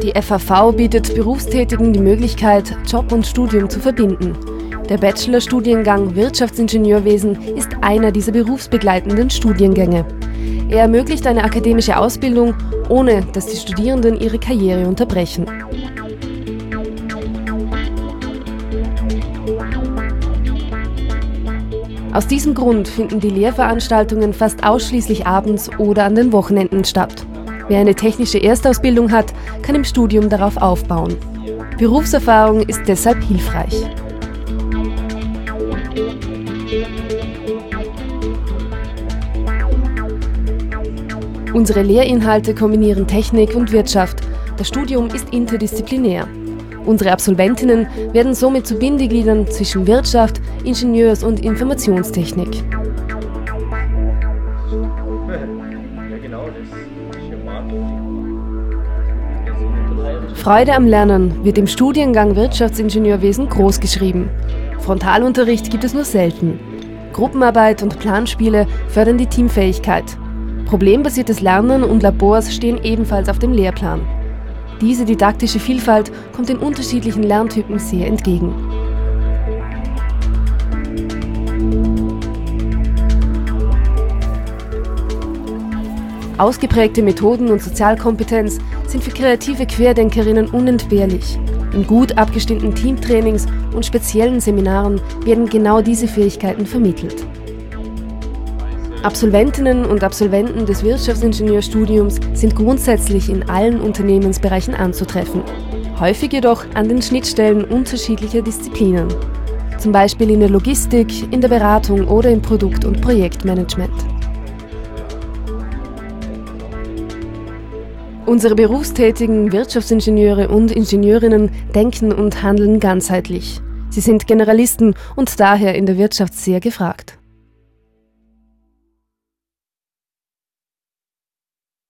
Die FAV bietet Berufstätigen die Möglichkeit, Job und Studium zu verbinden. Der Bachelorstudiengang Wirtschaftsingenieurwesen ist einer dieser berufsbegleitenden Studiengänge. Er ermöglicht eine akademische Ausbildung, ohne dass die Studierenden ihre Karriere unterbrechen. Aus diesem Grund finden die Lehrveranstaltungen fast ausschließlich abends oder an den Wochenenden statt. Wer eine technische Erstausbildung hat, kann im Studium darauf aufbauen. Berufserfahrung ist deshalb hilfreich. Unsere Lehrinhalte kombinieren Technik und Wirtschaft. Das Studium ist interdisziplinär. Unsere Absolventinnen werden somit zu Bindegliedern zwischen Wirtschaft, Ingenieurs- und Informationstechnik. Freude am Lernen wird im Studiengang Wirtschaftsingenieurwesen großgeschrieben. Frontalunterricht gibt es nur selten. Gruppenarbeit und Planspiele fördern die Teamfähigkeit. Problembasiertes Lernen und Labors stehen ebenfalls auf dem Lehrplan. Diese didaktische Vielfalt kommt den unterschiedlichen Lerntypen sehr entgegen. Ausgeprägte Methoden und Sozialkompetenz sind für kreative Querdenkerinnen unentbehrlich. In gut abgestimmten Teamtrainings und speziellen Seminaren werden genau diese Fähigkeiten vermittelt. Absolventinnen und Absolventen des Wirtschaftsingenieurstudiums sind grundsätzlich in allen Unternehmensbereichen anzutreffen, häufig jedoch an den Schnittstellen unterschiedlicher Disziplinen, zum Beispiel in der Logistik, in der Beratung oder im Produkt- und Projektmanagement. Unsere berufstätigen Wirtschaftsingenieure und Ingenieurinnen denken und handeln ganzheitlich. Sie sind Generalisten und daher in der Wirtschaft sehr gefragt.